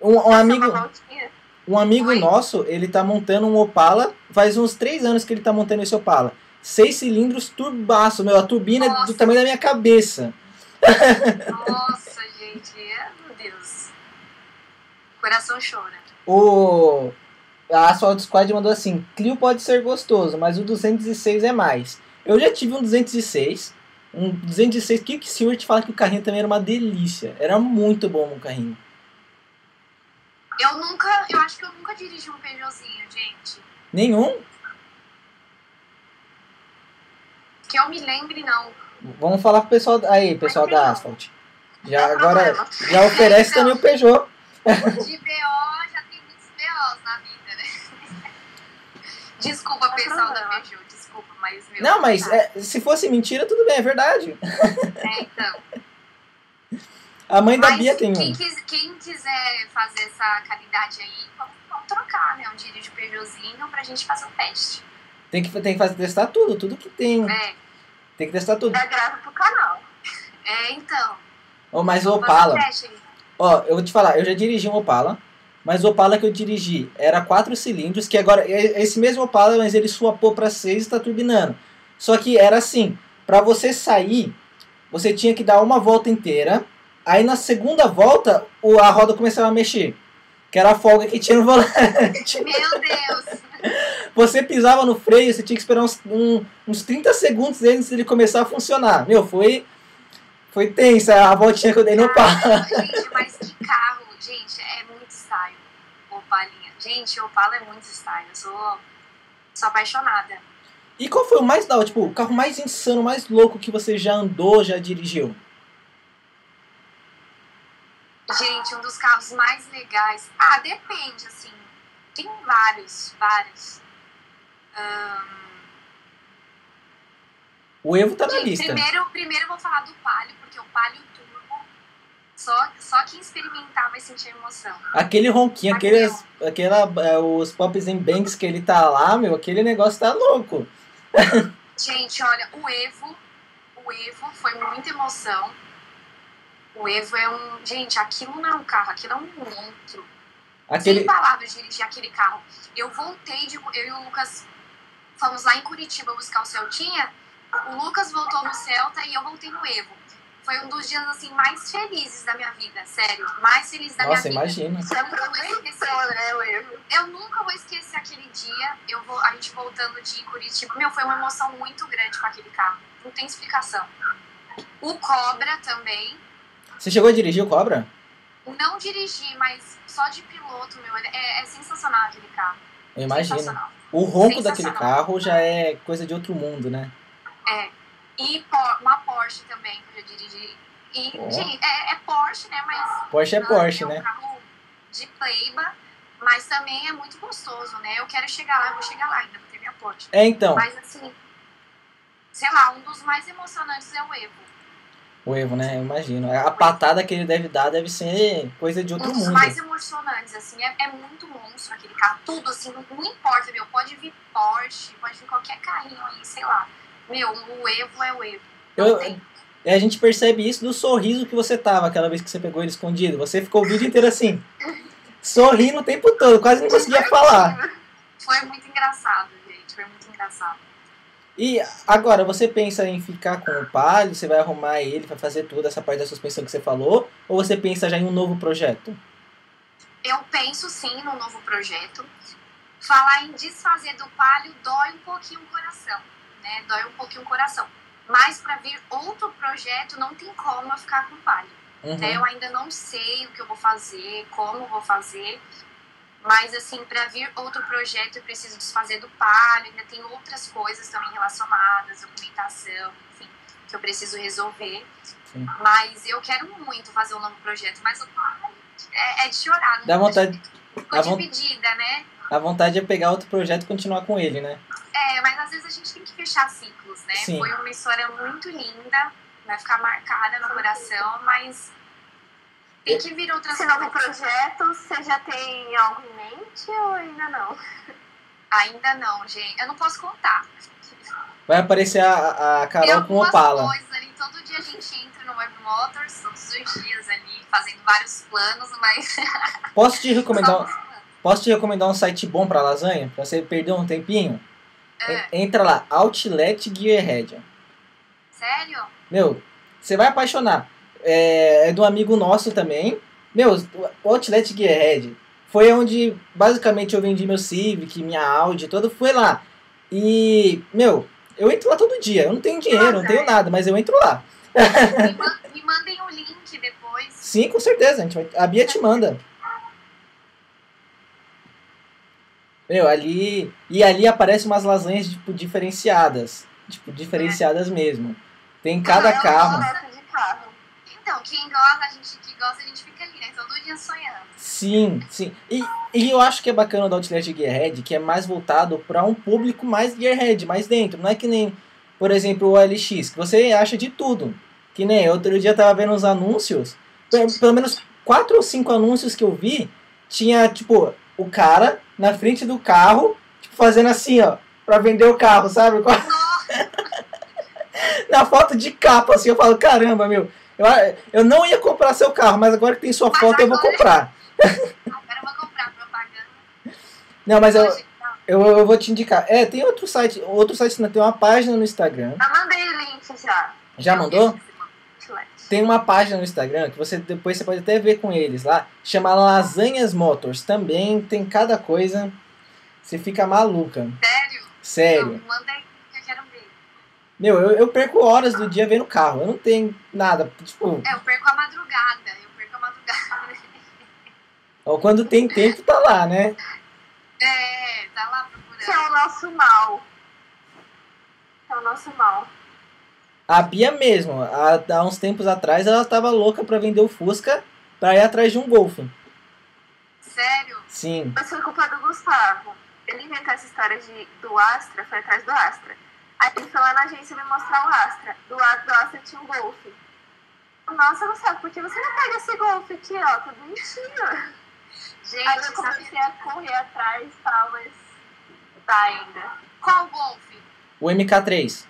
Um, um amigo, Uma voltinha. Um amigo Oi? nosso, ele tá montando um Opala, faz uns três anos que ele tá montando esse Opala. Seis cilindros turbaço, meu, a turbina é do Nossa. tamanho da minha cabeça. Nossa, gente. é, Meu Deus. Coração chora. O a Asphalt Squad mandou assim: Clio pode ser gostoso, mas o 206 é mais. Eu já tive um 206. Um 206 Kick te fala que o carrinho também era uma delícia. Era muito bom o carrinho. Eu nunca, eu acho que eu nunca dirigi um Peugeotzinho, gente. Nenhum? Que eu me lembre, não. Vamos falar pro pessoal. Aí, pessoal da Asphalt. Já Não agora problema. já oferece Então. também o Peugeot. De BO já tem muitos BOs na vida, né? Desculpa, Não pessoal da. Peugeot, desculpa, mas meu. Não, mas é, se fosse mentira, tudo bem, é verdade. É, então. A mãe da Mas Bia tem quem, um. quis- quem quiser fazer essa caridade aí, vamos, vamos trocar, né? Um dirige Peugeotzinho pra gente fazer um teste. Tem que, tem que fazer, testar tudo, tudo que tem. É, Tem que testar tudo. Dá grava pro canal. é então. Ô, mas o Opala. Ó, eu vou te falar, eu já dirigi um Opala, mas o Opala que eu dirigi era quatro cilindros, que agora é esse mesmo Opala, mas ele suapou para seis e tá turbinando. Só que era assim, para você sair, você tinha que dar uma volta inteira, aí na segunda volta o, a roda começava a mexer, que era a folga que tinha no volante. Meu Deus! Você pisava no freio, você tinha que esperar uns, um- uns 30 segundos antes dele começar a funcionar. Meu, foi foi tensa a voltinha que eu dei no Opala. Gente, mas que carro, gente, é muito style. Opalinha. Gente, Opala é muito style. Eu sou, sou apaixonada. E qual foi o mais da hora, tipo, o carro mais insano, mais louco que você já andou, já dirigiu? Gente, um dos carros mais legais. Ah, depende, assim. Tem vários, vários. Ahn, O Evo tá na gente, lista. primeiro, primeiro eu vou falar do Palio, porque o Palio Turbo, só, só quem experimentar vai sentir emoção. Aquele ronquinho, aqueles, aquela, é, os pops and bangs que ele tá lá, meu, aquele negócio tá louco. Gente, olha, o Evo, o Evo foi muita emoção. O Evo é um. Gente, aquilo não é um carro, aquilo é um monstro. Sem Aquele, palavras de dirigir aquele carro. Eu voltei de. Eu e o Lucas fomos lá em Curitiba buscar o Celtinha. O Lucas voltou no Celta e eu voltei no Evo. Foi um dos dias assim mais felizes da minha vida, sério. Mais feliz da nossa, minha vida. imagina. Você aproveitou, né, o erro. Eu nunca vou esquecer aquele dia. Eu vou, a gente voltando de Curitiba. Meu, foi uma emoção muito grande com aquele carro. Não tem explicação. O Cobra também. Você chegou a dirigir o Cobra? Não dirigi, mas só de piloto, meu. É, é sensacional aquele carro. Eu imagino. O ronco daquele carro já é coisa de outro mundo, né? É. E uma Porsche também, que eu já dirigi. E, Ó. gente, é, é Porsche, né? Mas. Porsche é ah, Porsche, é um né? carro de pleiba, mas também é muito gostoso, né? Eu quero chegar lá, eu vou chegar lá ainda, vou ter minha Porsche. É, então, Mas assim, sei lá, um dos mais emocionantes é o Evo. O Evo, né? Eu imagino. A patada que ele deve dar deve ser coisa de outro um dos mundo. mais emocionantes, assim, é, é muito monstro aquele carro. Tudo, assim, não, não importa, meu. Pode vir Porsche, pode vir qualquer carrinho aí, sei lá. Meu, o Evo é o Evo. Eu-. E a gente percebe isso do sorriso que você tava aquela vez que você pegou ele escondido. Você ficou o vídeo inteiro assim, sorrindo o tempo todo, quase não conseguia falar. Foi muito engraçado, gente. Foi muito engraçado. E agora, você pensa em ficar com o Palio? Você vai arrumar ele para fazer toda essa parte da suspensão que você falou? Ou você pensa já em um novo projeto? Eu penso sim num novo projeto. Falar em desfazer do Palio dói um pouquinho o coração, né? Dói um pouquinho o coração. Mas para vir outro projeto, não tem como eu ficar com o Palio. Uhum. Né? Eu ainda não sei o que eu vou fazer, como vou fazer. Mas, assim, para vir outro projeto, eu preciso desfazer do palio. Ainda tem outras coisas também relacionadas, documentação, enfim, que eu preciso resolver. Sim. Mas eu quero muito fazer um novo projeto. Mas o palio é, é de chorar. Dá vontade- Ficou dividida, né? A vontade é pegar outro projeto e continuar com ele, né? É, mas às vezes a gente tem que fechar ciclos, né? Sim. Foi uma história muito linda, vai ficar marcada no coração, mas tem que vir outras Esse novo projeto, você já tem algo em mente ou ainda não? Ainda não, gente. Eu não posso contar. Vai aparecer a, a Tem Carol com algumas Opala. coisas ali. Todo dia a gente entra no Web Motors, todos os dias ali, fazendo vários planos, mas. Posso te recomendar, um- posso te recomendar um site bom pra lasanha? Pra você perder um tempinho? É, En- Entra lá, Outlet Gearhead. sério? Meu, você vai apaixonar. É, é de um amigo nosso também. Meu, o Outlet Gearhead foi onde basicamente eu vendi meu Civic, minha Audi, todo foi lá. E, meu, eu entro lá todo dia. Eu não tenho dinheiro, não tenho nada, mas eu entro lá. Me, ma- me mandem o link depois. Sim, com certeza. A, gente vai- a Bia te manda. Meu, ali. E ali aparecem umas lasanhas, tipo, diferenciadas. Tipo, diferenciadas mesmo. Tem cada É um carro. de carro. Quem gosta, a gente que gosta, a gente fica ali, né? Todo dia sonhando. Sim, sim. E, e eu acho que é bacana do Outlet Gearhead, que é mais voltado para um público mais Gearhead, mais dentro. Não é que nem, por exemplo, o LX, que você acha de tudo. Que nem outro dia eu tava vendo uns anúncios, pe- pelo menos quatro ou cinco anúncios que eu vi, tinha, tipo, o cara na frente do carro, tipo, fazendo assim, ó, pra vender o carro, sabe? na foto de capa, assim, eu falo, caramba, meu, eu, eu não ia comprar seu carro, mas agora que tem sua foto eu vou comprar. Agora eu vou comprar propaganda. Não, mas eu, eu, eu vou te indicar. É, tem outro site, outro site não, tem uma página no Instagram. Eu mandei o link já. Já mandou? Tem uma página no Instagram que você depois você pode até ver com eles lá, chama Lasanhas Motors. Também tem cada coisa. Você fica maluca. Sério? Sério. Não, manda aí que eu quero ver. Meu, eu, eu perco horas do dia vendo carro. Eu não tenho nada. Tipo, É, eu perco a madrugada. Eu perco a madrugada. ó, quando tem tempo, tá lá, né? É, tá lá Que é procurando. o nosso mal. É o nosso mal. A Bia mesmo, há, há uns tempos atrás, ela tava louca pra vender o Fusca pra ir atrás de um Golf. Sério? Sim. Mas foi culpa do Gustavo. Ele inventou essa história de, do Astra, foi atrás do Astra. Aí ele foi lá na agência me mostrar o Astra. Do lado do Astra tinha um Golf. Nossa, Gustavo, por que você não pega esse Golf aqui, ó? Tá bonitinho. Gente, Aí eu sabe comecei a correr atrás e tal, mas tá ainda. qual golfe? O MK3.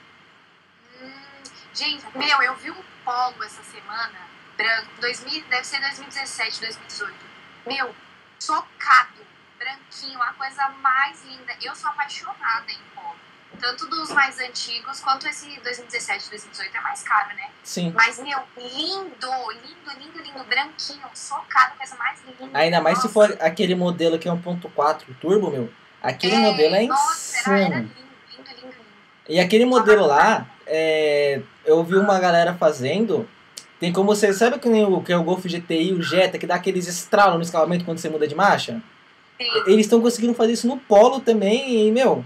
Hum, gente, meu, eu vi um polo essa semana, branco, 2000, deve ser 2017, 2018. Meu, chocado, branquinho, a coisa mais linda. Eu sou apaixonada em polo. Tanto dos mais antigos quanto esse 2017, 2018 é mais caro, né? Sim. Mas, meu, lindo, lindo, lindo, lindo, branquinho, chocado, coisa mais linda. Ainda mais se Nossa. for aquele modelo que é 1.4 turbo, meu. Aquele modelo é Nossa, era, era insano. lindo, lindo, lindo, lindo. E aquele modelo lá, é, eu vi uma galera fazendo. Tem como você. Sabe que, nem o, que é o Golf GTI, o Jetta, que dá aqueles estralos no escalamente quando você muda de marcha? Sim. Eles estão conseguindo fazer isso no Polo também, e, meu,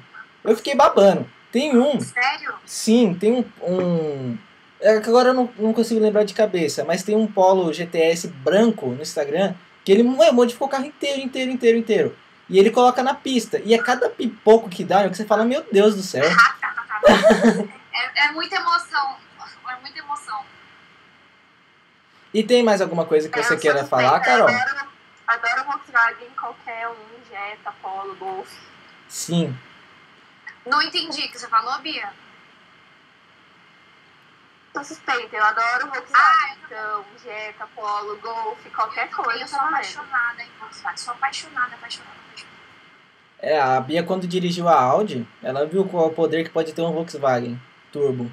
eu fiquei babando. Tem um, Sério? sim, tem um. um é agora eu não, não consigo lembrar de cabeça, mas tem um Polo GTS branco no Instagram que ele ué, modificou o carro inteiro, inteiro, inteiro, inteiro. E ele coloca na pista. E a cada pipoco que dá, é que você fala, meu Deus do céu. É, é muita emoção. É muita emoção. E tem mais alguma coisa que É, você queira falar, Carol? Adoro, adoro Volkswagen, qualquer um, Jetta, Polo, Golf. Sim. Não entendi o que você falou, Bia. Sou suspeita, eu adoro Volkswagen. Ah, então, Jetta, Polo, Golf, qualquer eu também, coisa. eu sou tô apaixonada em Volkswagen. Sou apaixonada, apaixonada, apaixonada. É, a Bia quando dirigiu a Audi, ela viu qual o poder que pode ter um Volkswagen Turbo.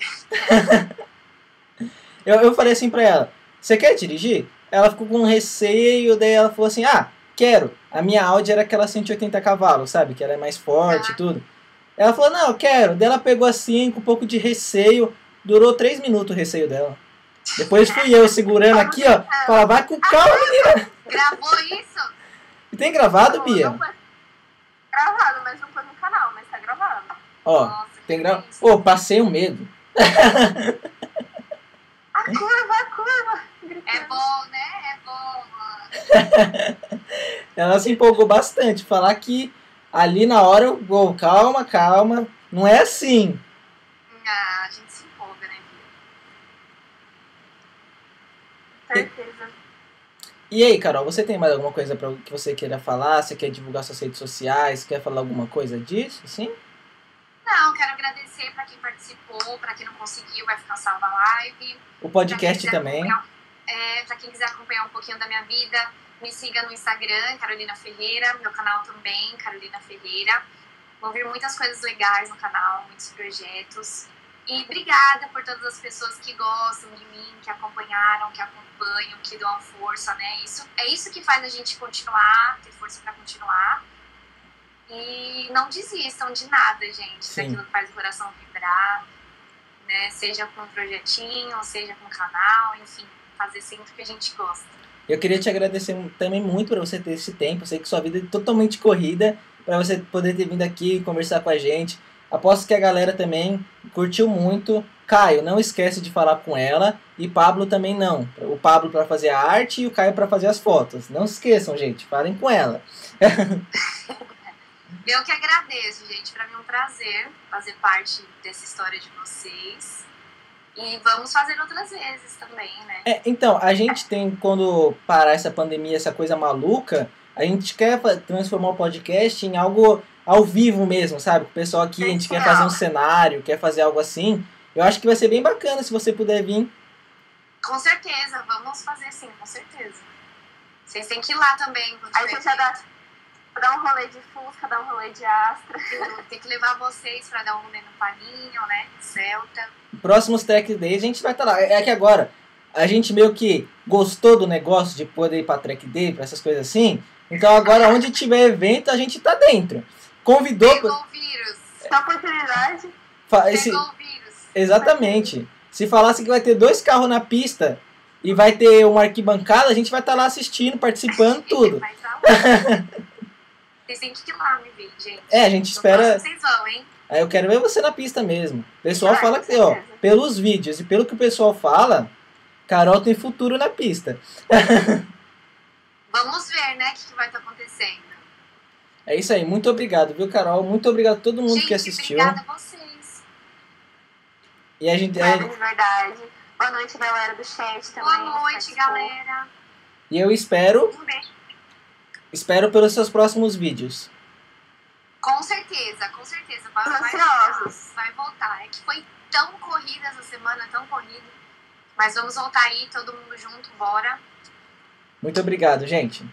eu, eu falei assim pra ela, você quer dirigir? Ela ficou com receio, daí ela falou assim, ah, quero. A minha Audi era aquela 180 cavalos, sabe? Que ela é mais forte e tudo. Ela falou, não, eu quero. Daí ela pegou assim, com um pouco de receio. Durou três minutos o receio dela. Depois fui eu segurando aqui, ó. Fala, vai com calma, menina. Gravou isso? E tem gravado, Bia? Não foi gravado, mas não foi no canal, mas tá gravado. Ó, Nossa, tem gravado. Pô, passei o medo. A curva, a curva! É bom, né? É bom, mano. Ela se empolgou bastante. Falar que ali na hora, eu vou, calma, calma. Não é assim. Ah, a gente se empolga, né? Certeza. E aí, Carol, você tem mais alguma coisa pra, que você queira falar? Você quer divulgar suas redes sociais? Quer falar alguma coisa disso? Sim? Não, quero agradecer pra quem participou, pra quem não conseguiu, vai ficar salva a live. O podcast também. É, pra quem quiser acompanhar um pouquinho da minha vida, me siga no Instagram, Carolina Ferreira, meu canal também, Carolina Ferreira. Vão vir muitas coisas legais no canal, muitos projetos. E obrigada por todas as pessoas que gostam de mim, que acompanharam, que acompanham, que dão força, né? Isso, é isso que faz a gente continuar, ter força pra continuar. E não desistam de nada, gente, Sim. daquilo que faz o coração vibrar, né? Seja com um projetinho, seja com um canal, enfim, fazer sempre o que a gente gosta. Eu queria te agradecer também muito por você ter esse tempo. Eu sei que sua vida é totalmente corrida para você poder ter vindo aqui conversar com a gente. Aposto que a galera também curtiu muito. Caio, não esquece de falar com ela e Pablo também não. O Pablo para fazer a arte e o Caio para fazer as fotos. Não se esqueçam, gente. Falem com ela. Eu que agradeço, gente. Pra mim é um prazer fazer parte dessa história de vocês. E vamos fazer outras vezes também, né? É, então, a gente tem, quando parar essa pandemia, essa coisa maluca, a gente quer transformar o podcast em algo ao vivo mesmo, sabe? O pessoal aqui, a gente quer fazer um cenário, quer fazer algo assim. Eu acho que vai ser bem bacana se você puder vir. Com certeza, vamos fazer sim, com certeza. Vocês têm que ir lá também. Aí você já dá, dá um rolê de Fusca, dá um rolê de Astra. Tem que levar vocês pra dar um rolê no paninho, né? Celta. Próximos Track Days a gente vai estar lá. É que agora, a gente meio que gostou do negócio de poder ir pra Track Day, pra essas coisas assim. Então agora, onde tiver evento, a gente tá dentro. Convidou. Pegou o vírus. Só oportunidade. fa- Esse, Pegou o vírus. Exatamente. Se falasse que vai ter dois carros na pista e vai ter uma arquibancada, a gente vai estar lá assistindo, participando, tudo. Vocês têm que ir lá me ver, gente. É, a gente espera. Vocês vão, hein? Aí eu quero ver você na pista mesmo. O pessoal Ah, fala que, ó, pelos vídeos e pelo que o pessoal fala, Carol tem futuro na pista. Vamos ver, né, o que, que vai estar acontecendo. É isso aí. Muito obrigado, viu, Carol? Muito obrigado a todo mundo gente, que assistiu. obrigada a vocês. E a gente. De verdade. Boa noite, galera do chat também. Boa noite, galera. E eu espero, Um beijo. Espero pelos seus próximos vídeos. Com certeza, com certeza. Vai, vai, vai voltar. É que foi tão corrida essa semana, tão corrida. Mas vamos voltar aí, todo mundo junto, bora. Muito obrigado, gente.